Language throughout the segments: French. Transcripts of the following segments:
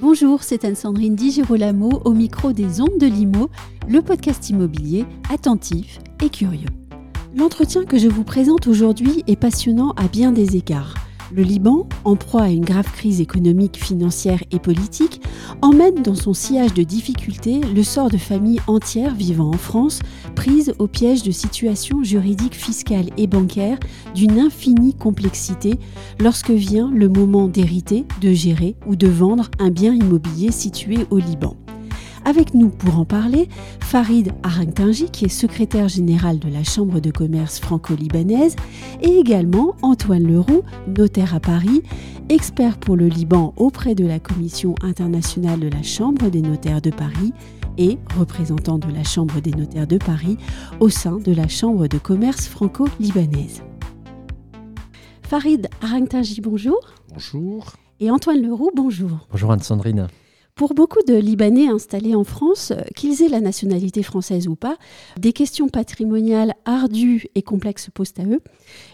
Bonjour, c'est Anne-Sandrine Di Girolamo au micro des Ondes de Limo, le podcast immobilier attentif et curieux. L'entretien que je vous présente aujourd'hui est passionnant à bien des égards. Le Liban, en proie à une grave crise économique, financière et politique, emmène dans son sillage de difficultés le sort de familles entières vivant en France, prises au piège de situations juridiques, fiscales et bancaires d'une infinie complexité lorsque vient le moment d'hériter, de gérer ou de vendre un bien immobilier situé au Liban. Avec nous pour en parler, Farid Arangtingi, qui est secrétaire général de la Chambre de commerce franco-libanaise, et également Antoine Leroux, notaire à Paris, expert pour le Liban auprès de la Commission internationale de la Chambre des notaires de Paris et représentant de la Chambre des notaires de Paris au sein de la Chambre de commerce franco-libanaise. Farid Arangtingi, bonjour. Bonjour. Et Antoine Leroux, bonjour. Bonjour Anne-Sandrine. Pour beaucoup de Libanais installés en France, qu'ils aient la nationalité française ou pas, des questions patrimoniales ardues et complexes posent à eux.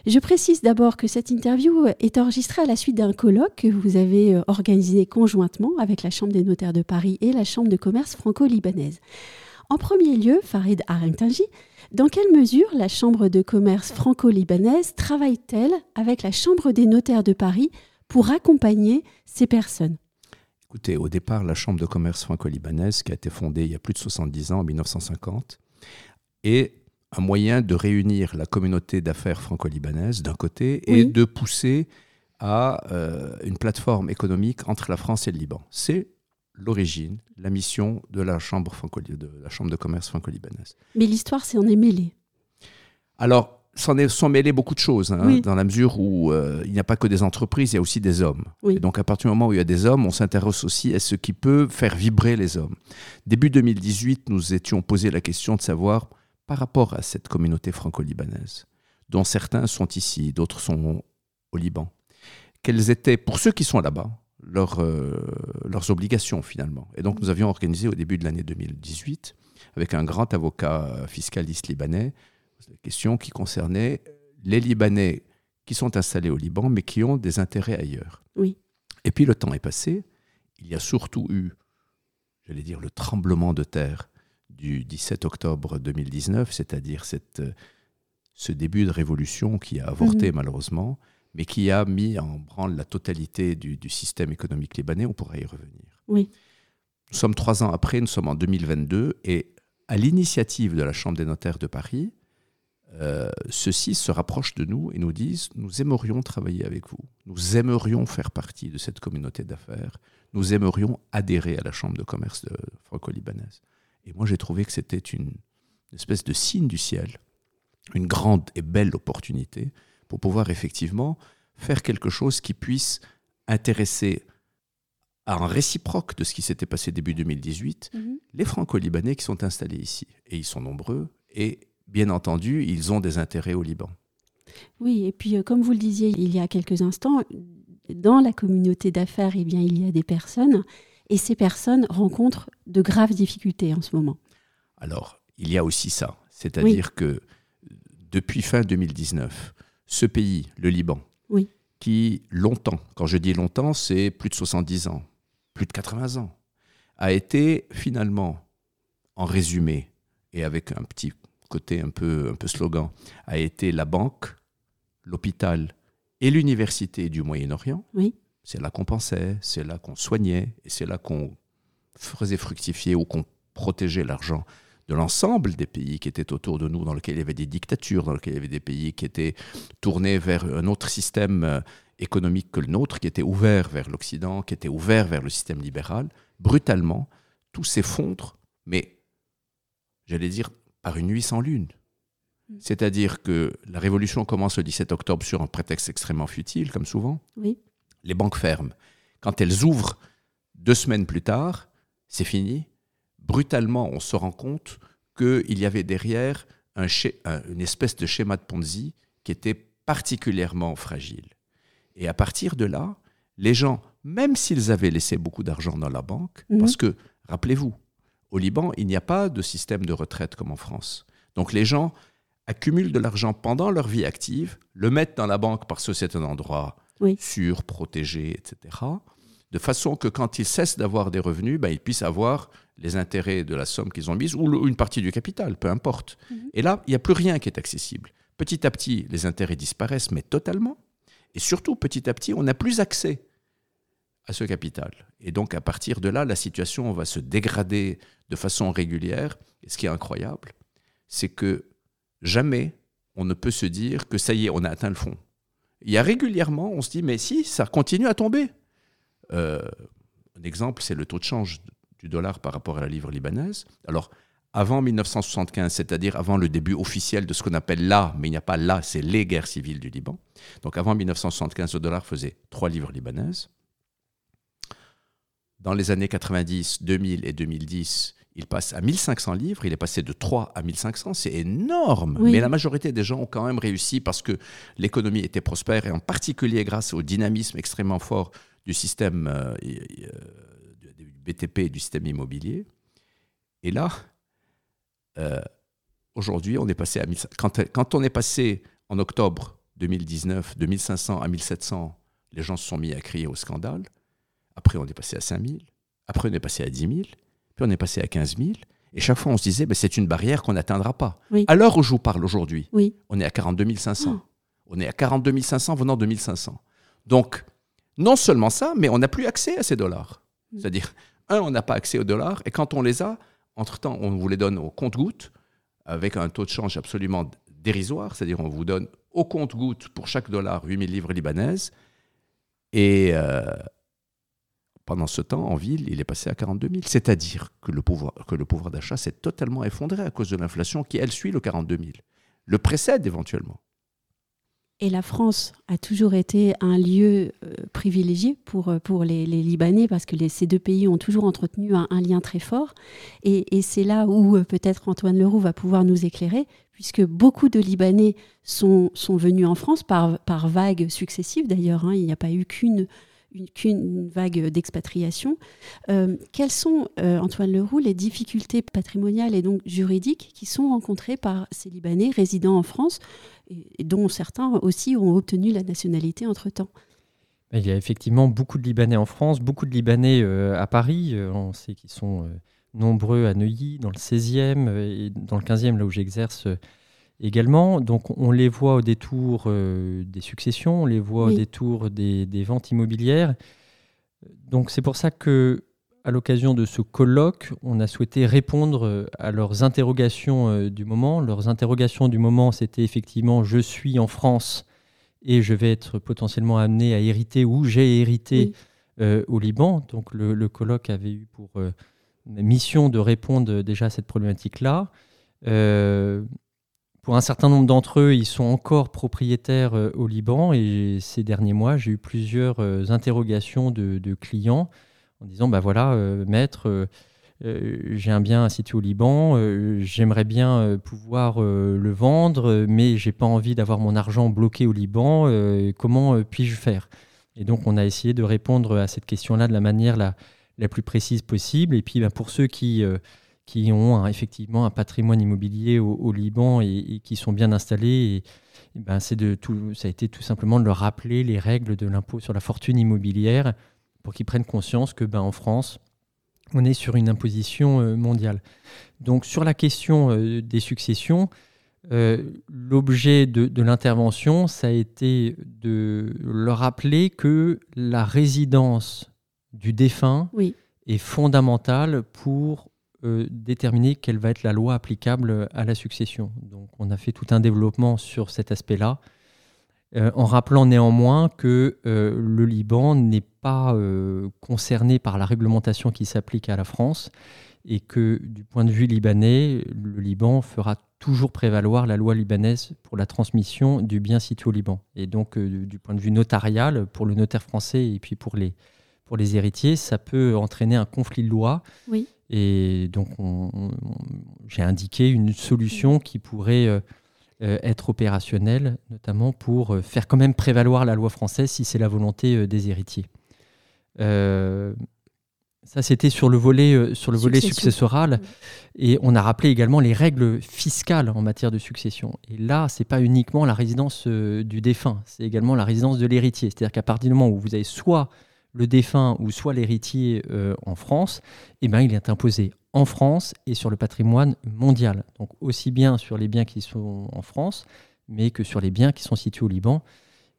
Je précise d'abord que cette interview est enregistrée à la suite d'un colloque que vous avez euh, organisé conjointement avec la Chambre des notaires de Paris et la Chambre de commerce franco-libanaise. En premier lieu, Farid Arangtingi, dans quelle mesure la Chambre de commerce franco-libanaise travaille-t-elle avec la Chambre des notaires de Paris pour accompagner ces personnes? Écoutez, au départ, la Chambre de commerce franco-libanaise, qui a été fondée il y a plus de 70 ans, en 1950, est un moyen de réunir la communauté d'affaires franco-libanaise d'un côté et de pousser à euh, une plateforme économique entre la France et le Liban. C'est l'origine, la mission de la Chambre, de, la chambre de commerce franco-libanaise. Mais l'histoire s'en est mêlée. Alors, s'en sont mêlés beaucoup de choses, hein, dans la mesure où euh, il n'y a pas que des entreprises, il y a aussi des hommes. Et donc à partir du moment où il y a des hommes, on s'intéresse aussi à ce qui peut faire vibrer les hommes. Début 2018, nous étions posé la question de savoir, par rapport à cette communauté franco-libanaise, dont certains sont ici, d'autres sont au Liban, quelles étaient, pour ceux qui sont là-bas, leurs, euh, leurs obligations finalement. Et donc nous avions organisé au début de l'année 2018, avec un grand avocat fiscaliste libanais, question qui concernait les Libanais qui sont installés au Liban, mais qui ont des intérêts ailleurs. Oui. Et puis le temps est passé. Il y a surtout eu, j'allais dire, le tremblement de terre du 17 octobre 2019, c'est-à-dire cette, ce début de révolution qui a avorté mhm. malheureusement, mais qui a mis en branle la totalité du, du, système économique libanais. On pourrait y revenir. Oui. Nous sommes trois ans après, nous sommes en 2022, et à l'initiative de la Chambre des notaires de Paris, euh, ceux-ci se rapprochent de nous et nous disent nous aimerions travailler avec vous, nous aimerions faire partie de cette communauté d'affaires, nous aimerions adhérer à la Chambre de commerce franco-libanaise. Et moi, j'ai trouvé que c'était une, espèce de signe du ciel, une grande et belle opportunité pour pouvoir effectivement faire quelque chose qui puisse intéresser à un réciproque de ce qui s'était passé début 2018, mhm. les franco-libanais qui sont installés ici. Et ils sont nombreux et bien entendu, ils ont des intérêts au Liban. Oui, et puis euh, comme vous le disiez il y a quelques instants, dans la communauté d'affaires, eh bien, il y a des personnes, et ces personnes rencontrent de graves difficultés en ce moment. Alors, il y a aussi ça, c'est-à-dire que depuis fin 2019, ce pays, le Liban, oui. qui longtemps, quand je dis longtemps, c'est plus de 70 ans, plus de 80 ans, a été finalement, en résumé, et avec un petit côté un peu, un peu slogan, a été la banque, l'hôpital et l'université du Moyen-Orient. Oui. C'est là qu'on pensait, c'est là qu'on soignait, et c'est là qu'on faisait fructifier ou qu'on protégeait l'argent de l'ensemble des pays qui étaient autour de nous, dans lesquels il y avait des dictatures, dans lesquels il y avait des pays qui étaient tournés vers un autre système euh, économique que le nôtre, qui était ouvert vers l'Occident, qui était ouvert vers le système libéral. Brutalement, tout s'effondre, mais j'allais dire par une nuit sans lune. Mm. C'est-à-dire que la révolution commence le 17 octobre sur un prétexte extrêmement futile, comme souvent. Oui. Les banques ferment. Quand elles ouvrent deux semaines plus tard, c'est fini. Brutalement, on se rend compte qu'il y avait derrière un, une espèce de schéma de Ponzi qui était particulièrement fragile. Et à partir de là, les gens même s'ils avaient laissé beaucoup d'argent dans la banque, Mhm. parce que, rappelez-vous, au Liban, il n'y a pas de système de retraite comme en France. Donc les gens accumulent de l'argent pendant leur vie active, le mettent dans la banque parce que c'est un endroit Oui. sûr, protégé, etc. De façon que quand ils cessent d'avoir des revenus, ben, ils puissent avoir les intérêts de la somme qu'ils ont mise ou une partie du capital, peu importe. Mhm. Et là, il n'y a plus rien qui est accessible. Petit à petit, les intérêts disparaissent, mais totalement. Et surtout, petit à petit, on n'a plus accès à ce capital. Et donc, à partir de là, la situation va se dégrader de façon régulière. Et ce qui est incroyable, c'est que jamais on ne peut se dire que ça y est, on a atteint le fond. Il y a régulièrement, on se dit, mais si, ça continue à tomber. Euh, un exemple, c'est le taux de change du dollar par rapport à la livre libanaise. Alors, avant 1975, c'est-à-dire avant le début officiel de ce qu'on appelle là, mais il n'y a pas là, c'est les guerres civiles du Liban. Donc avant 1975, le dollar faisait 3 livres libanaises. Dans les années 90, 2000 et 2010, il passe à 1500 livres. Il est passé de 3 à 1500. C'est énorme. Oui. Mais la majorité des gens ont quand même réussi parce que l'économie était prospère et en particulier grâce au dynamisme extrêmement fort du système euh, euh, du BTP et du système immobilier. Et là, euh, aujourd'hui, on est passé à 1500. Quand, quand on est passé en octobre 2019 de 1500 à 1700, les gens se sont mis à crier au scandale. Après, on est passé à 5000. Après, on est passé à 10 000. Puis on est passé à 15 000. Et chaque fois, on se disait, ben, c'est une barrière qu'on n'atteindra pas. Oui. À l'heure où je vous parle aujourd'hui, Oui. on est à 42 500. Oh. On est à 42 500 venant de 1500. Donc, non seulement ça, mais on n'a plus accès à ces dollars. Mm. C'est-à-dire, un, on n'a pas accès aux dollars, et quand on les a, entre-temps, on vous les donne au compte-gouttes, avec un taux de change absolument dérisoire, c'est-à-dire on vous donne au compte-gouttes pour chaque dollar 8000 livres libanaises, et euh, pendant ce temps, en ville, il est passé à 42 000. C'est-à-dire que le pouvoir, d'achat s'est totalement effondré à cause de l'inflation qui, elle, suit le 42 000. Le précède éventuellement. Et la France a toujours été un lieu euh, privilégié pour, euh, pour les, Libanais parce que ces deux pays ont toujours entretenu un, lien très fort. Et, c'est là où euh, peut-être Antoine Leroux va pouvoir nous éclairer, puisque beaucoup de Libanais sont, sont venus en France par, par vagues successives d'ailleurs. hein. il n'y a pas eu qu'une une, qu'une vague d'expatriation. Euh, quelles sont, euh, Antoine Leroux, les difficultés patrimoniales et donc juridiques qui sont rencontrées par ces Libanais résidant en France dont certains aussi ont obtenu la nationalité entre-temps? Il y a effectivement beaucoup de Libanais en France, beaucoup de Libanais euh, à Paris. On sait qu'ils sont nombreux à Neuilly, dans le 16e euh, et dans le 15e, là où j'exerce également. Donc on les voit au détour euh, des successions, on les voit Oui. au détour des, des ventes immobilières. Donc c'est pour ça que à l'occasion de ce colloque, on a souhaité répondre euh, à leurs interrogations euh, du moment. Leurs interrogations du moment, c'était effectivement je suis en France et je vais être potentiellement amené à hériter ou j'ai hérité Oui. euh, au Liban. Donc le, le colloque avait eu pour mission de répondre déjà à cette problématique-là. Euh, pour un certain nombre d'entre eux, ils sont encore propriétaires euh, au Liban et ces derniers mois, j'ai eu plusieurs euh, interrogations de, clients en disant bah voilà, euh, maître, j'ai un bien situé au Liban, j'aimerais bien pouvoir le vendre, mais j'ai pas envie d'avoir mon argent bloqué au Liban. comment puis-je faire? Et donc, on a essayé de répondre à cette question-là de la manière la, plus précise possible. Et puis, bah, pour ceux qui, qui ont un- effectivement un patrimoine immobilier au, au Liban et, et qui sont bien installés, et, et ben, c'est de tout, ça a été tout simplement de leur rappeler les règles de l'impôt sur la fortune immobilière pour qu'ils prennent conscience que ben, en France, on est sur une imposition euh, mondiale. Donc sur la question euh, des successions, euh, l'objet de, de l'intervention, ça a été de leur rappeler que la résidence du défunt Oui. est fondamentale pour déterminer quelle va être la loi applicable à la succession. Donc on a fait tout un développement sur cet aspect-là. Euh, en rappelant néanmoins que euh, le Liban n'est pas euh, concerné par la réglementation qui s'applique à la France et que du point de vue libanais, le Liban fera toujours prévaloir la loi libanaise pour la transmission du bien situé au Liban. Et donc du point de vue notarial, pour le notaire français et puis pour les, pour les héritiers, ça peut entraîner un conflit de loi. Oui. Et donc on- on- j'ai indiqué une solution qui pourrait... euh, euh, être opérationnel, notamment pour euh, faire quand même prévaloir la loi française si c'est la volonté des héritiers. Ça, c'était sur le volet, euh, sur le volet successoral. Et on a rappelé également les règles fiscales en matière de succession. Et là, ce n'est pas uniquement la résidence euh, du défunt, c'est également la résidence de l'héritier. C'est-à-dire qu'à partir du moment où vous avez soit le défunt ou soit l'héritier euh, en France, eh ben, il est imposé en France et sur le patrimoine mondial. Donc aussi bien sur les biens qui sont en France, mais que sur les biens qui sont situés au Liban.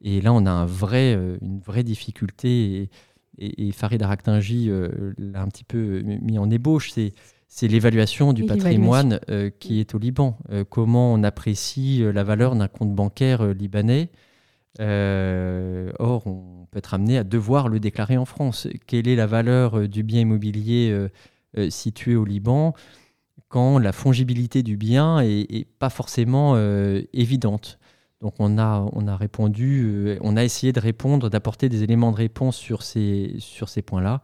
Et là, on a un vrai, une vraie difficulté. Et, et, Farid Araktinji euh, l'a un petit peu mis en ébauche, c'est l'évaluation du patrimoine euh, qui est au Liban. Euh, comment on apprécie la valeur d'un compte bancaire libanais Or, on peut être amené à devoir le déclarer en France. Quelle est la valeur du bien immobilier situé au Liban quand la fongibilité du bien n'est pas forcément évidente? Donc on a, on a répondu, euh, on a essayé de répondre, d'apporter des éléments de réponse sur ces, sur ces points-là.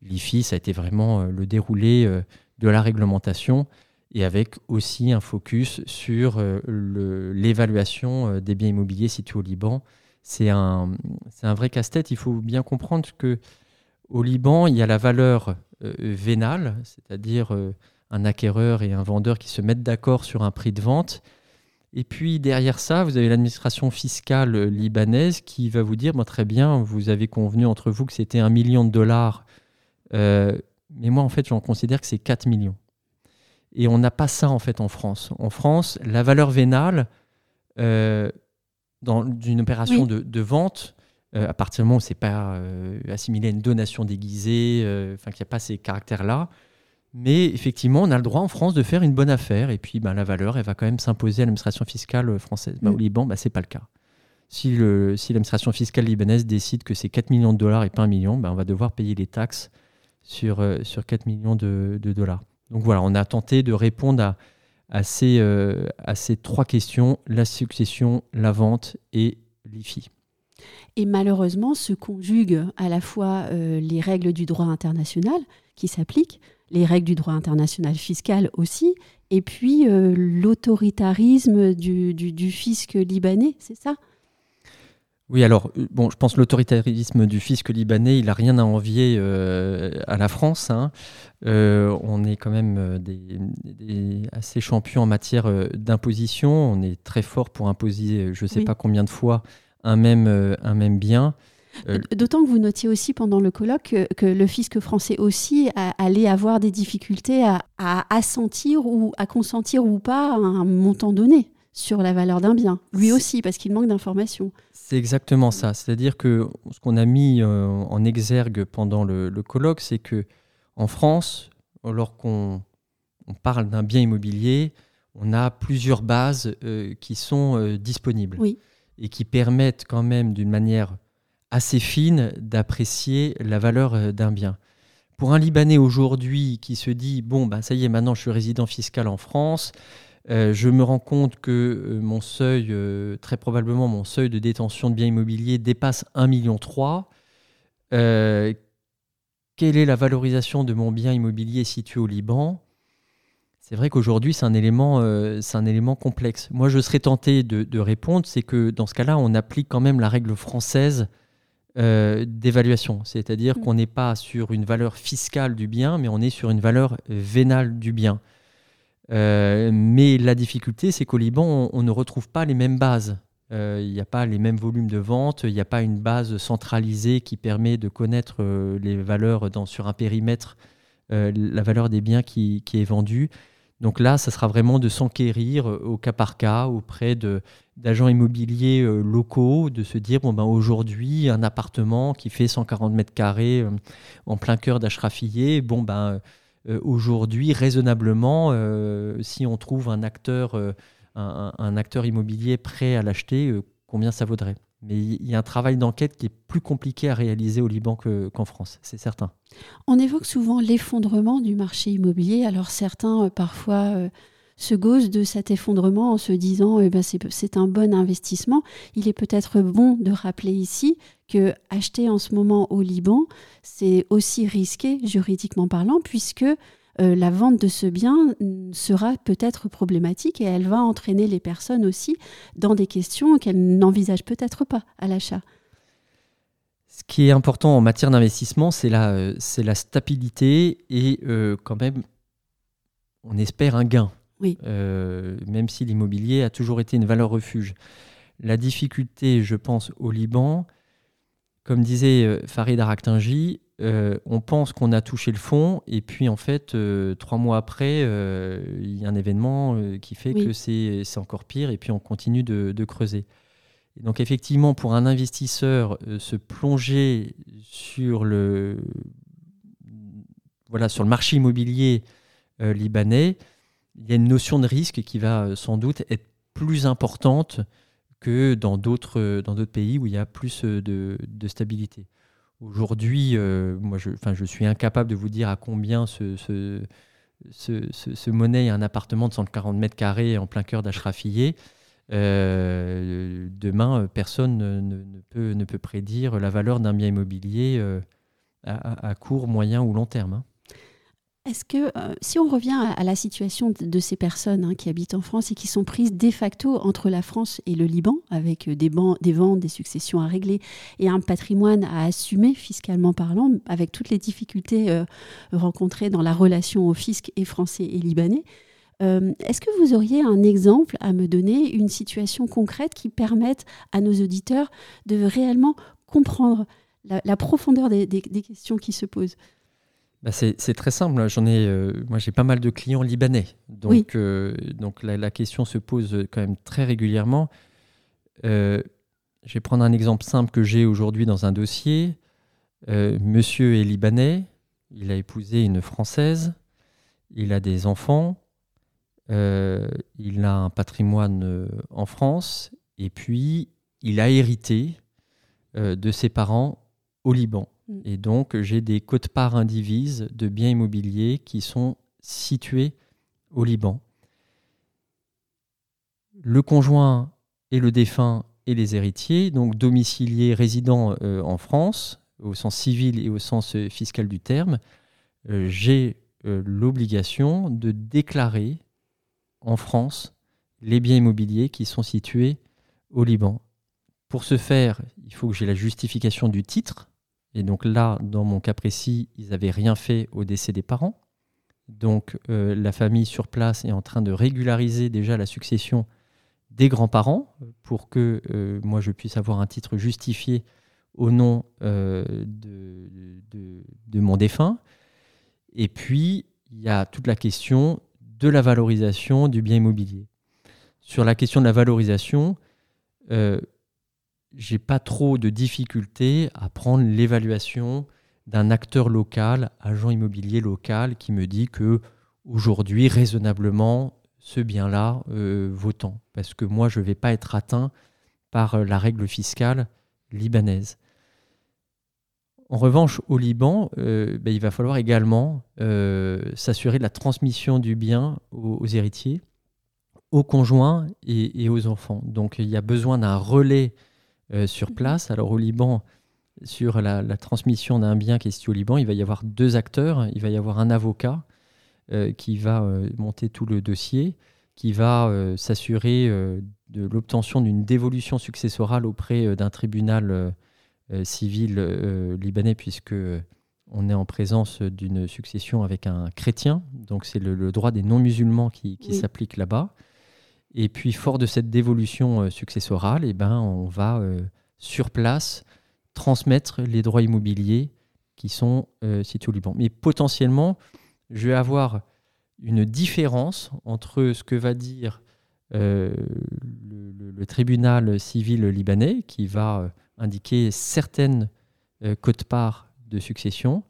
L'IFI, ça a été vraiment euh, le déroulé euh, de la réglementation et avec aussi un focus sur l'évaluation des biens immobiliers situés au Liban. C'est un, un vrai casse-tête. Il faut bien comprendre que au Liban, il y a la valeur vénale, c'est-à-dire un acquéreur et un vendeur qui se mettent d'accord sur un prix de vente et puis derrière ça, vous avez l'administration fiscale libanaise qui va vous dire très bien, vous avez convenu entre vous que c'était un million de dollars, euh, mais moi en fait j'en considère que c'est 4 millions. Et on n'a pas ça en fait en France. En France, la valeur vénale euh, dans une opération de, vente, euh, à partir du moment où c'est pas assimilé à une donation déguisée, enfin qu'il n'y a pas ces caractères-là, mais effectivement, on a le droit en France de faire une bonne affaire et puis ben, la valeur, elle va quand même s'imposer à l'administration fiscale française. Ben, au mm. Liban, ben, ce n'est pas le cas. Si l'administration si fiscale libanaise décide que c'est 4 millions de dollars et pas 1 million, ben, on va devoir payer les taxes sur, euh, sur 4 millions de, dollars. Donc voilà, on a tenté de répondre à, à, ces, euh, à ces trois questions, la succession, la vente et l'IFI. Et malheureusement, se conjuguent à la fois euh, les règles du droit international qui s'appliquent, les règles du droit international fiscal aussi, et puis euh, l'autoritarisme du, fisc libanais, c'est ça? Oui, alors, euh, bon, je pense que l'autoritarisme du fisc libanais, il n'a rien à envier euh, à la France. Hein. on est quand même des, assez champions en matière d'imposition. On est très fort pour imposer, je ne sais pas combien de fois, un même, un même bien. Euh, d'autant que vous notiez aussi pendant le colloque que, le fisc français aussi allait avoir des difficultés à, assentir ou à consentir ou pas à un montant donné sur la valeur d'un bien. Lui aussi, parce qu'il manque d'informations. C'est exactement ça. C'est-à-dire que ce qu'on a mis euh, en exergue pendant le, colloque, c'est que en France, lorsqu'on on parle d'un bien immobilier, on a plusieurs bases euh, qui sont disponibles et qui permettent quand même d'une manière assez fine d'apprécier la valeur euh, d'un bien. Pour un Libanais aujourd'hui qui se dit bon ben ça y est maintenant je suis résident fiscal en France, euh, je me rends compte que euh, mon seuil, très probablement mon seuil de détention de biens immobiliers dépasse 1,3 million. quelle est la valorisation de mon bien immobilier situé au Liban? C'est vrai qu'aujourd'hui, c'est un, élément, c'est un élément complexe. Moi, je serais tenté de, de répondre, c'est que dans ce cas-là, on applique quand même la règle française euh, d'évaluation. C'est-à-dire mm. qu'on n'est pas sur une valeur fiscale du bien, mais on est sur une valeur vénale du bien. Euh, mais la difficulté, c'est qu'au Liban, on, ne retrouve pas les mêmes bases. Euh, il n'y a pas les mêmes volumes de vente, il n'y a pas une base centralisée qui permet de connaître les valeurs sur un périmètre, la valeur des biens qui, est vendue. Donc là, ça sera vraiment de s'enquérir au cas par cas auprès d'agents immobiliers euh, locaux de se dire bon ben aujourd'hui un appartement qui fait 140 mètres carrés euh, en plein cœur d'Ashrafillé bon ben euh, aujourd'hui raisonnablement si on trouve un acteur un, acteur immobilier prêt à l'acheter combien ça vaudrait? Mais il y a un travail d'enquête qui est plus compliqué à réaliser au Liban qu'en France, c'est certain. On évoque souvent l'effondrement du marché immobilier. Alors certains, parfois, se gauze de cet effondrement en se disant eh ben c'est un bon investissement. Il est peut-être bon de rappeler ici que acheter en ce moment au Liban, c'est aussi risqué juridiquement parlant, puisque euh, la vente de ce bien sera peut-être problématique et elle va entraîner les personnes aussi dans des questions qu'elles n'envisagent peut-être pas à l'achat. Ce qui est important en matière d'investissement, c'est la, c'est la stabilité et quand même, on espère un gain. Oui. même si l'immobilier a toujours été une valeur refuge. La difficulté, je pense, au Liban, comme disait Farid Araktinji, euh, on pense qu'on a touché le fond, et puis en fait, euh, trois mois après, euh, il y a un événement qui fait que c'est encore pire, et puis on continue de, creuser. donc effectivement, pour un investisseur, se plonger sur le, voilà, sur le marché immobilier libanais, il y a une notion de risque qui va sans doute être plus importante que dans d'autres pays où il y a plus de stabilité. Aujourd'hui, euh, moi, je, je suis incapable de vous dire à combien ce, ce, ce, monnaie un appartement de 140 mètres carrés en plein cœur d'Ashrafillé. Euh, demain, personne ne, peut, ne peut prédire la valeur d'un bien immobilier euh, à, court, moyen ou long terme. Hein. Est-ce que, euh, si on revient à, la situation de, ces personnes hein, qui habitent en France et qui sont prises de facto entre la France et le Liban, avec euh, des, ventes, des successions à régler et un patrimoine à assumer fiscalement parlant, avec toutes les difficultés euh, rencontrées dans la relation au fisc et français et libanais, est-ce que vous auriez un exemple à me donner, une situation concrète qui permette à nos auditeurs de réellement comprendre la, profondeur des questions qui se posent? Bah, c'est très simple. J'en ai, euh, moi, j'ai pas mal de clients libanais. Donc, euh, donc la, question se pose quand même très régulièrement. Euh, je vais prendre un exemple simple que j'ai aujourd'hui dans un dossier. monsieur est libanais. Il a épousé une Française. Il a des enfants. il a un patrimoine en France. Et puis, il a hérité de ses parents au Liban. Mm. Et donc, j'ai des cotes-parts indivises de biens immobiliers qui sont situés au Liban. Le conjoint et le défunt et les héritiers, donc domiciliés, résidents euh, en France, au sens civil et au sens euh, fiscal du terme, euh, j'ai l'obligation de déclarer en France les biens immobiliers qui sont situés au Liban. Pour ce faire, il faut que j'ai la justification du titre, et donc là, dans mon cas précis, ils n'avaient rien fait au décès des parents. Donc euh, la famille sur place est en train de régulariser déjà la succession des grands-parents pour que euh, moi je puisse avoir un titre justifié au nom euh, de, de, mon défunt. Et puis, il y a toute la question de la valorisation du bien immobilier. Sur la question de la valorisation, j'ai pas trop de difficultés à prendre l'évaluation d'un acteur local, agent immobilier local, qui me dit que aujourd'hui, raisonnablement, ce bien-là euh, vaut tant. Parce que moi, je ne vais pas être atteint par euh, la règle fiscale libanaise. En revanche, au Liban, euh, ben, il va falloir également s'assurer de la transmission du bien aux, héritiers, aux conjoints et, et, aux enfants. Donc il y a besoin d'un relais euh, sur mhm. place. Alors au Liban, sur la, transmission d'un bien qui est situé au Liban, il va y avoir deux acteurs. Il va y avoir un avocat euh, qui va euh, monter tout le dossier, qui va s'assurer de l'obtention d'une dévolution successorale auprès d'un tribunal civil libanais, puisque on est en présence d'une succession avec un chrétien. Donc c'est le, droit des non-musulmans qui, s'applique là-bas. Et puis, fort de cette dévolution euh, successorale, eh ben, on va euh, sur place transmettre les droits immobiliers qui sont euh, situés au Liban. Mais potentiellement, je vais avoir une différence entre ce que va dire le, tribunal civil libanais, qui va indiquer certaines cotes-parts de succession,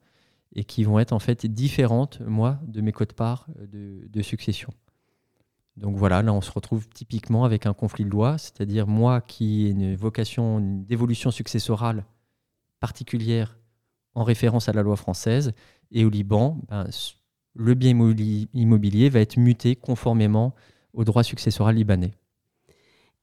et qui vont être en fait différentes, moi, de mes cotes-parts de succession. Donc voilà, là on se retrouve typiquement avec un conflit de loi, c'est-à-dire moi qui ai une vocation d'évolution successorale particulière en référence à la loi française, et au Liban, ben, le bien immobilier va être muté conformément au droit successoral libanais.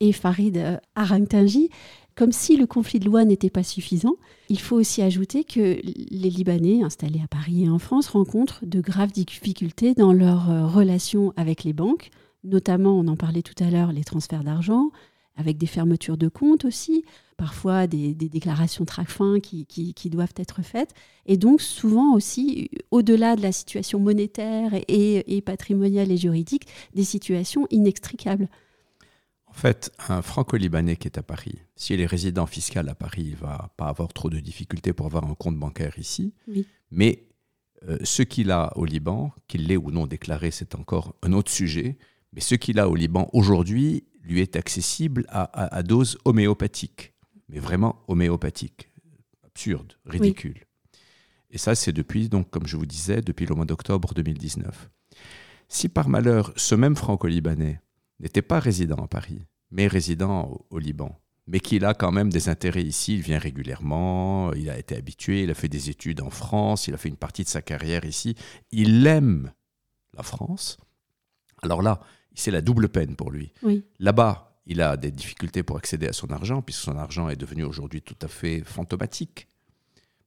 Et Farid euh, Arangtanji, comme si le conflit de loi n'était pas suffisant, il faut aussi ajouter que les Libanais installés à Paris et en France rencontrent de graves difficultés dans leurs euh, relations avec les banques, notamment, on en parlait tout à l'heure, les transferts d'argent, avec des fermetures de comptes aussi, parfois des, déclarations TRACFIN qui, qui, doivent être faites. Et donc souvent aussi, au-delà de la situation monétaire et, patrimoniale et juridique, des situations inextricables. En fait, un franco-libanais qui est à Paris, s'il est résident fiscal à Paris, il va pas avoir trop de difficultés pour avoir un compte bancaire ici. Mais euh, ce qu'il a au Liban, qu'il l'ait ou non déclaré, c'est encore un autre sujet. Mais ce qu'il a au Liban aujourd'hui, lui est accessible à, dose homéopathique, mais vraiment homéopathique. Absurde, ridicule. Et ça, c'est depuis, donc, comme je vous disais, depuis le mois d'octobre 2019. Si par malheur, ce même franco-libanais n'était pas résident à Paris, mais résident au, Liban, mais qu'il a quand même des intérêts ici, il vient régulièrement, il a été habitué, il a fait des études en France, il a fait une partie de sa carrière ici, il aime la France. Alors là, c'est la double peine pour lui. Là-bas, il a des difficultés pour accéder à son argent, puisque son argent est devenu aujourd'hui tout à fait fantomatique.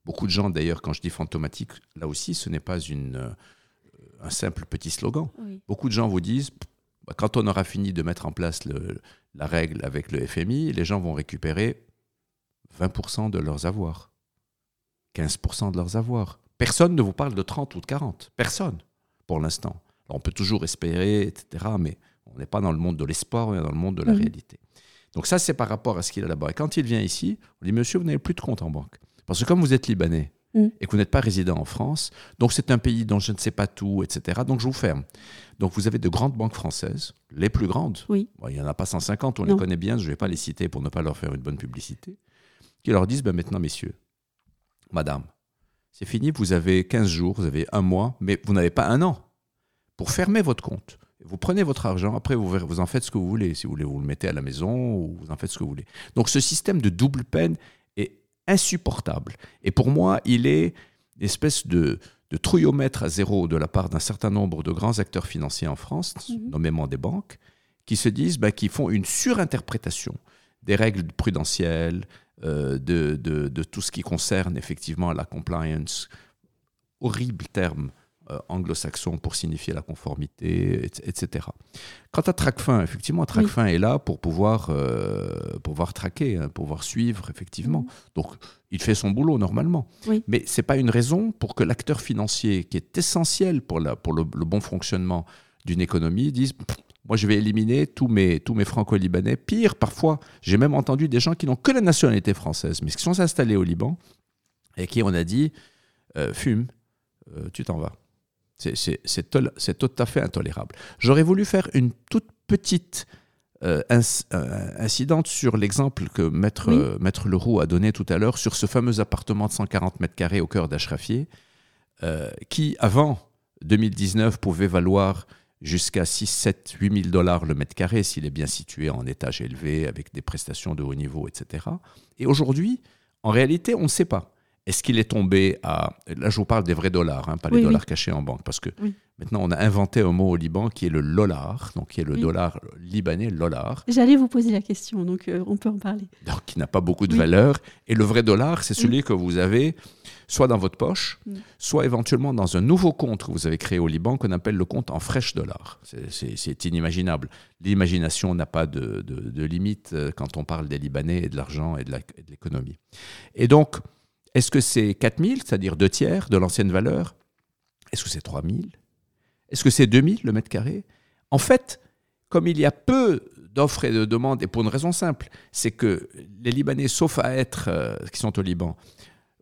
Beaucoup de gens, d'ailleurs, quand je dis fantomatique, là aussi, ce n'est pas une, euh, un simple petit slogan. Beaucoup de gens vous disent, bah, quand on aura fini de mettre en place la règle avec le FMI, les gens vont récupérer 20% de leurs avoirs, 15% de leurs avoirs. Personne ne vous parle de 30 ou de 40. Personne, pour l'instant on peut toujours espérer, etc. Mais on n'est pas dans le monde de l'espoir, on est dans le monde de la mhm. réalité. Donc ça, c'est par rapport à ce qu'il a là-bas. Et quand il vient ici, on dit, monsieur, vous n'avez plus de compte en banque. Parce que comme vous êtes libanais mhm. et que vous n'êtes pas résident en France, donc c'est un pays dont je ne sais pas tout, etc. Donc je vous ferme. Donc vous avez de grandes banques françaises, les plus grandes. Oui. il n'y en a pas 150, on les connaît bien, je ne vais pas les citer pour ne pas leur faire une bonne publicité, qui leur disent, ben maintenant, messieurs, madame, c'est fini, vous avez 15 jours, vous avez un mois, mais vous n'avez pas un an pour fermer votre compte. Vous prenez votre argent, après vous, vous en faites ce que vous voulez. Si vous voulez, vous le mettez à la maison ou vous en faites ce que vous voulez. Donc ce système de double peine est insupportable. Et pour moi, il est une espèce de, de trouillomètre à zéro de la part d'un certain nombre de grands acteurs financiers en France, mhm. nommément des banques, qui se disent, bah, qui font une surinterprétation des règles prudentielles, euh, de, de, de, tout ce qui concerne effectivement la compliance. Horrible terme anglo-saxon pour signifier la conformité, etc. Quant à TRACFIN, effectivement, TRACFIN est là pour pouvoir, euh, pouvoir traquer, hein, pouvoir suivre, effectivement. Mhm. Donc, il fait son boulot normalement. Mais ce n'est pas une raison pour que l'acteur financier, qui est essentiel pour, la, pour le, bon fonctionnement d'une économie, dise moi, je vais éliminer tous mes, tous mes franco-libanais. Pire, parfois, j'ai même entendu des gens qui n'ont que la nationalité française, mais qui sont installés au Liban et qui, on a dit, euh, fume, tu t'en vas. C'est tout à fait intolérable. J'aurais voulu faire une toute petite euh, euh, incidente sur l'exemple que Maître, euh, Maître Leroux a donné tout à l'heure sur ce fameux appartement de 140 mètres carrés au cœur d'Ashrafieh, qui, avant 2019, pouvait valoir jusqu'à 6, 7, 8 000 dollars le mètre carré s'il est bien situé en étage élevé, avec des prestations de haut niveau, etc. Et aujourd'hui, en réalité, on ne sait pas. Est-ce qu'il est tombé à... Là, je vous parle des vrais dollars, hein, pas les dollars cachés en banque, parce que maintenant, on a inventé un mot au Liban qui est le lolar, donc qui est le dollar libanais, lolar. J'allais vous poser la question, donc euh, on peut en parler. Donc, qui n'a pas beaucoup de valeur. Et le vrai dollar, c'est celui que vous avez soit dans votre poche, soit éventuellement dans un nouveau compte que vous avez créé au Liban qu'on appelle le compte en fraîche dollar. C'est inimaginable. L'imagination n'a pas de, de, limite euh, quand on parle des Libanais et de l'argent et de l'économie. Et donc, est-ce que c'est 4 000, c'est-à-dire deux tiers de l'ancienne valeur? Est-ce que c'est 3 000 Est-ce que c'est 2 000 le mètre carré? En fait, comme il y a peu d'offres et de demandes, et pour une raison simple, c'est que les Libanais, sauf à être, euh, qui sont au Liban,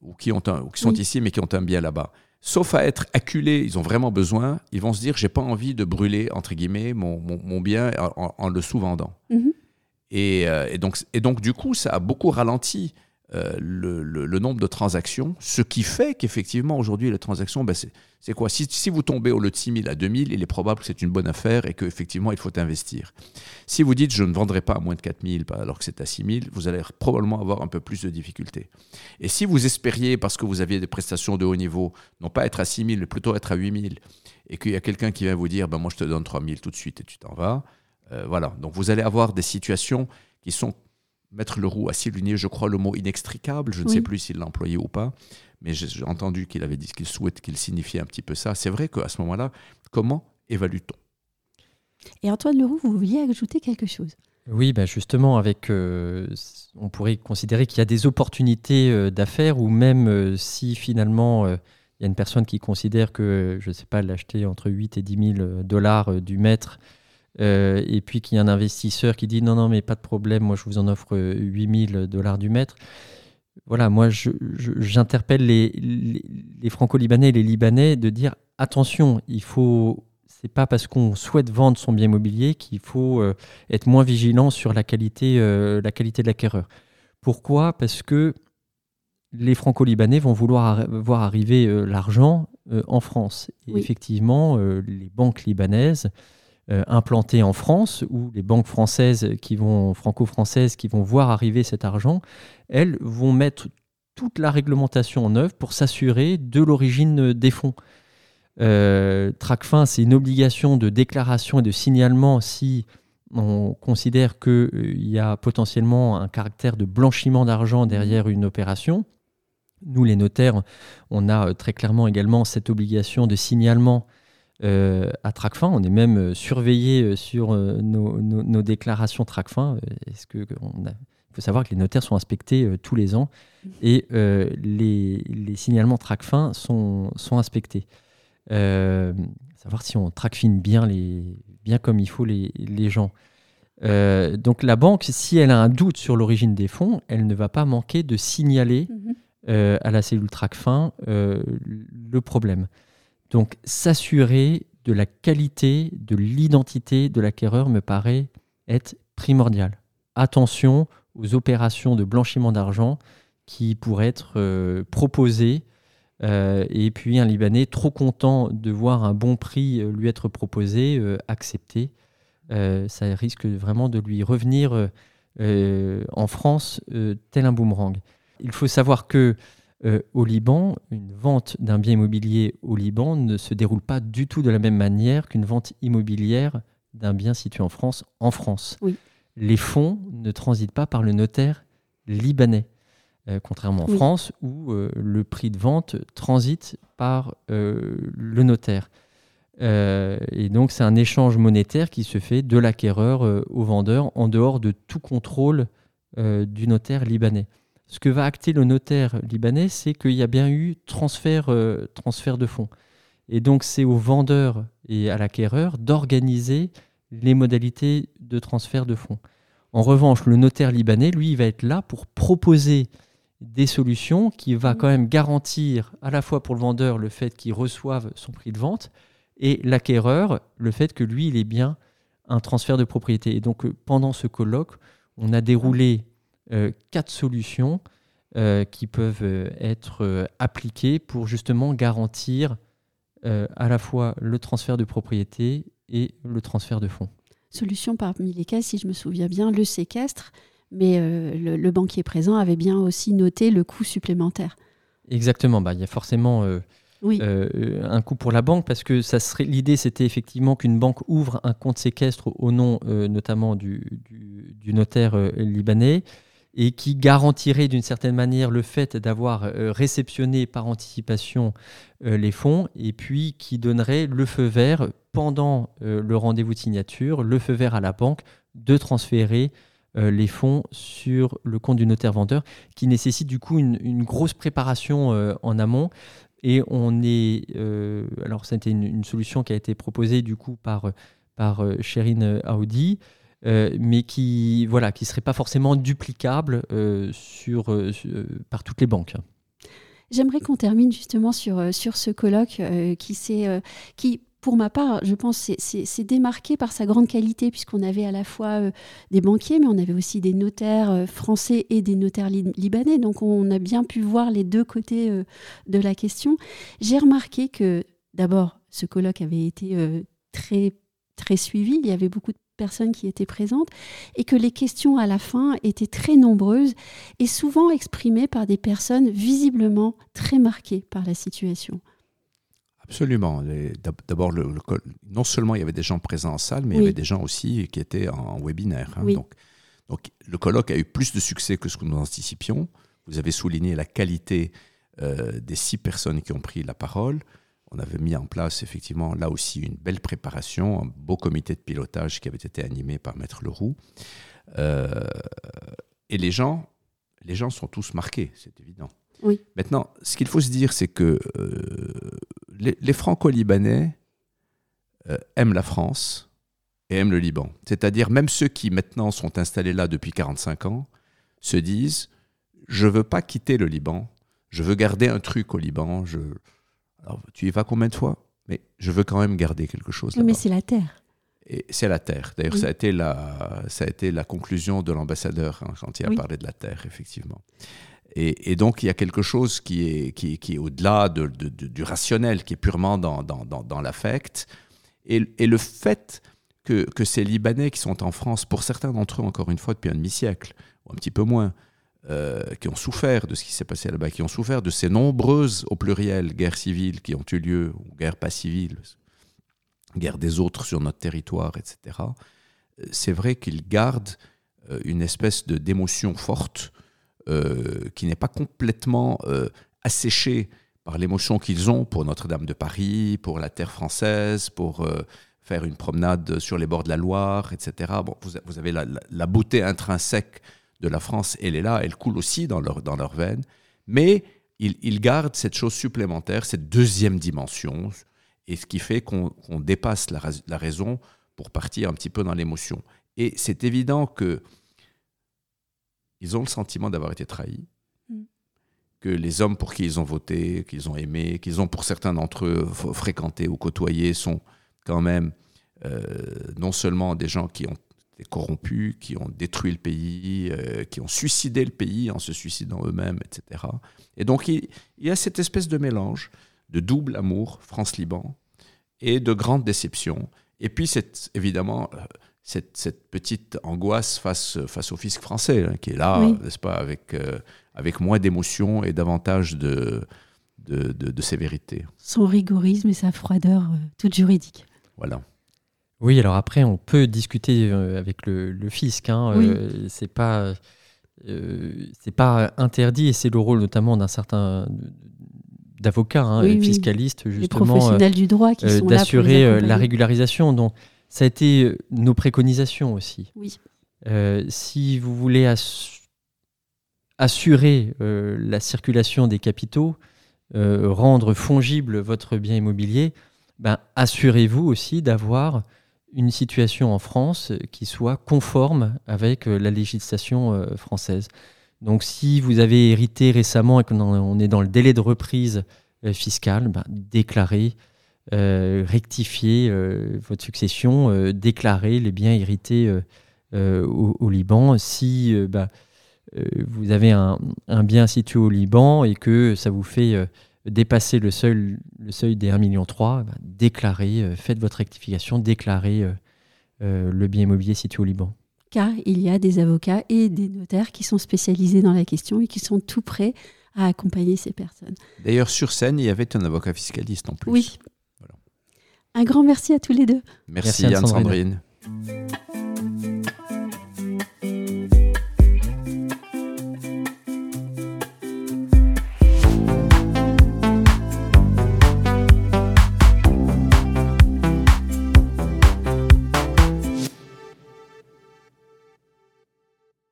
ou qui, ont ou qui sont ici mais qui ont un bien là-bas, sauf à être acculés, ils ont vraiment besoin, ils vont se dire, j'ai pas envie de brûler, entre guillemets, mon, mon, bien en, le sous-vendant. Mhm. Et, euh, et, donc, et donc, du coup, ça a beaucoup ralenti euh, le, nombre de transactions, ce qui fait qu'effectivement aujourd'hui les transactions, ben c'est quoi? Si, vous tombez au lot de 6 000 à 2 000, il est probable que c'est une bonne affaire et qu'effectivement il faut investir. Si vous dites je ne vendrai pas à moins de 4 000 alors que c'est à 6 000, vous allez probablement avoir un peu plus de difficultés. Et si vous espériez, parce que vous aviez des prestations de haut niveau, non pas être à 6 000, mais plutôt être à 8 000, et qu'il y a quelqu'un qui vient vous dire ben moi je te donne 3 000 tout de suite et tu t'en vas, euh, voilà. Donc vous allez avoir des situations qui sont Maître Leroux a souligné, je crois, le mot inextricable. Je ne sais plus s'il l'a employé ou pas, mais j'ai entendu qu'il avait dit qu'il souhaite qu'il signifiait un petit peu ça. C'est vrai qu'à ce moment-là, comment évalue-t-on? Et Antoine Leroux, vous vouliez ajouter quelque chose? Oui, bah justement, avec, on pourrait considérer qu'il y a des opportunités d'affaires ou même si finalement il y a une personne qui considère que, je ne sais pas, l'acheter entre 8 et 10 000 dollars du mètre et puis qu'il y a un investisseur qui dit non, non, mais pas de problème, moi je vous en offre 8000 dollars du mètre voilà, moi, j'interpelle les, les, franco-libanais et les libanais de dire attention, il faut. C'est pas parce qu'on souhaite vendre son bien immobilier qu'il faut euh, être moins vigilant sur la qualité, euh, la qualité de l'acquéreur. Pourquoi? Parce que les franco-libanais vont vouloir voir arriver euh, l'argent en France. Et effectivement, les banques libanaises euh, implantés en France, ou les banques françaises qui vont, franco-françaises qui vont voir arriver cet argent, elles vont mettre toute la réglementation en œuvre pour s'assurer de l'origine des fonds. Euh, Tracfin, c'est une obligation de déclaration et de signalement si on considère qu'il euh, y a potentiellement un caractère de blanchiment d'argent derrière une opération. Nous, les notaires, on a euh, très clairement également cette obligation de signalement euh, à Tracfin. On est même euh, surveillé euh, sur nos, déclarations Tracfin. Est-ce que il faut savoir que les notaires sont inspectés tous les ans et les, signalements Tracfin sont, sont inspectés. savoir si on tracfine bien, les, bien comme il faut les, gens. donc la banque, si elle a un doute sur l'origine des fonds, elle ne va pas manquer de signaler mhm. à la cellule Tracfin le problème. Donc s'assurer de la qualité, de l'identité de l'acquéreur me paraît être primordial. Attention aux opérations de blanchiment d'argent qui pourraient être euh, proposées. Euh, et puis un Libanais trop content de voir un bon prix euh, lui être proposé, accepté. ça risque vraiment de lui revenir en France tel un boomerang. Il faut savoir que euh, au Liban, une vente d'un bien immobilier au Liban ne se déroule pas du tout de la même manière qu'une vente immobilière d'un bien situé en France en France. Les fonds ne transitent pas par le notaire libanais, euh, contrairement en France où euh, le prix de vente transite par le notaire. et donc c'est un échange monétaire qui se fait de l'acquéreur au vendeur en dehors de tout contrôle du notaire libanais ce que va acter le notaire libanais, c'est qu'il y a bien eu transfert, euh, transfert de fonds. Et donc c'est au vendeur et à l'acquéreur d'organiser les modalités de transfert de fonds. En revanche, le notaire libanais, lui, il va être là pour proposer des solutions qui va quand même garantir à la fois pour le vendeur le fait qu'il reçoive son prix de vente et l'acquéreur le fait que lui, il ait bien un transfert de propriété. Et donc euh, pendant ce colloque, on a déroulé quatre solutions euh, qui peuvent euh, être appliquées pour justement garantir à la fois le transfert de propriété et le transfert de fonds. Solution parmi lesquelles, si je me souviens bien, le séquestre, mais le, banquier présent avait bien aussi noté le coût supplémentaire. Exactement, bah, il y a forcément un coût pour la banque parce que ça serait l'idée c'était effectivement qu'une banque ouvre un compte séquestre au nom notamment du, du notaire libanais et qui garantirait d'une certaine manière le fait d'avoir euh, réceptionné par anticipation euh, les fonds et puis qui donnerait le feu vert pendant euh, le rendez-vous de signature, le feu vert à la banque de transférer les fonds sur le compte du notaire vendeur qui nécessite du coup une, grosse préparation en amont. Et on est alors c'était une, solution qui a été proposée du coup par par Sherine Audi euh, mais qui voilà qui serait pas forcément duplicable euh, euh, par toutes les banques. J'aimerais qu'on termine justement sur, sur ce colloque qui, qui, pour ma part, je pense, c'est démarqué par sa grande qualité, puisqu'on avait à la fois des banquiers, mais on avait aussi des notaires français et des notaires libanais. Donc on a bien pu voir les deux côtés de la question. J'ai remarqué que, d'abord, ce colloque avait été très très suivi. Il y avait beaucoup de personnes qui étaient présentes et que les questions à la fin étaient très nombreuses et souvent exprimées par des personnes visiblement très marquées par la situation. Absolument. D'abord, non seulement il y avait des gens présents en salle, mais il y avait des gens aussi qui étaient en, webinaire. Hein. Donc, donc, le colloque a eu plus de succès que ce que nous anticipions. Vous avez souligné la qualité euh, des six personnes qui ont pris la parole on avait mis en place effectivement là aussi une belle préparation, un beau comité de pilotage qui avait été animé par Maître Leroux. et les gens, les gens sont tous marqués, c'est évident. Oui. Maintenant, ce qu'il faut se dire, c'est que les, les Franco-Libanais aiment la France et aiment le Liban. C'est-à-dire même ceux qui maintenant sont installés là depuis 45 ans se disent je veux pas quitter le Liban, je veux garder un truc au Liban. Je... Alors, tu y vas combien de fois? Mais je veux quand même garder quelque chose. mais c'est la terre. Et c'est la terre. D'ailleurs, ça, a été la, ça a été la conclusion de l'ambassadeur hein, quand il a parlé de la terre, effectivement. Et, donc, il y a quelque chose qui est, qui, qui est au-delà de, du rationnel, qui est purement dans, dans, dans, l'affect. Et, et, le fait que, que, ces Libanais qui sont en France, pour certains d'entre eux, encore une fois, depuis un demi-siècle, ou un petit peu moins, euh, qui ont souffert de ce qui s'est passé là-bas, qui ont souffert de ces nombreuses, au pluriel, guerres civiles qui ont eu lieu, guerres pas civiles, guerres des autres sur notre territoire, etc., euh, c'est vrai qu'ils gardent euh, une espèce de d'émotion forte qui n'est pas complètement asséchée par l'émotion qu'ils ont pour Notre-Dame de Paris, pour la terre française, pour faire une promenade sur les bords de la Loire, etc. Bon, vous, avez la beauté intrinsèque de la France, elle est là, elle coule aussi dans leur, dans leurs veines, mais ils, gardent cette chose supplémentaire, cette deuxième dimension, et ce qui fait qu'on dépasse la, raison pour partir un petit peu dans l'émotion. Et c'est évident que ils ont le sentiment d'avoir été trahis, mm. que les hommes pour qui ils ont voté, qu'ils ont aimé, qu'ils ont pour certains d'entre eux fréquenté ou côtoyé sont quand même euh, non seulement des gens qui ont des corrompus, qui ont détruit le pays, euh, qui ont suicidé le pays en se suicidant eux-mêmes, etc. Et donc il, y a cette espèce de mélange de double amour, France-Liban, et de grande déception. Et puis c'est évidemment euh, cette, cette, petite angoisse face, face au fisc français, hein, qui est là, n'est-ce pas, avec, euh, avec moins d'émotion et davantage de, de, de, sévérité. Son rigorisme et sa froideur toute juridique. Voilà. Oui, alors après, on peut discuter euh, avec le, fisc. Hein, euh, c'est pas, euh, c'est pas interdit et c'est le rôle notamment d'un certain d'avocats, hein, fiscalistes, justement, professionnels du droit qui sont d'assurer la régularisation. Donc, ça a été nos préconisations aussi. Oui. si vous voulez assurer la circulation des capitaux, rendre fongible votre bien immobilier, ben, assurez-vous aussi d'avoir une situation en France qui soit conforme avec euh, la législation euh, française. Donc si vous avez hérité récemment et qu'on est dans le délai de reprise euh, fiscale, ben, déclarez, rectifiez votre succession, déclarez les biens hérités au, Liban. Si ben, vous avez un, un, bien situé au Liban et que ça vous fait dépasser le seuil, le seuil des 1,3 million, bah, déclarez, euh, faites votre rectification, déclarez euh, euh, le bien immobilier situé au Liban. Car il y a des avocats et des notaires qui sont spécialisés dans la question et qui sont tout prêts à accompagner ces personnes. D'ailleurs, sur scène, il y avait un avocat fiscaliste en plus. Oui. Un grand merci à tous les deux. Merci, Anne-Sandrine.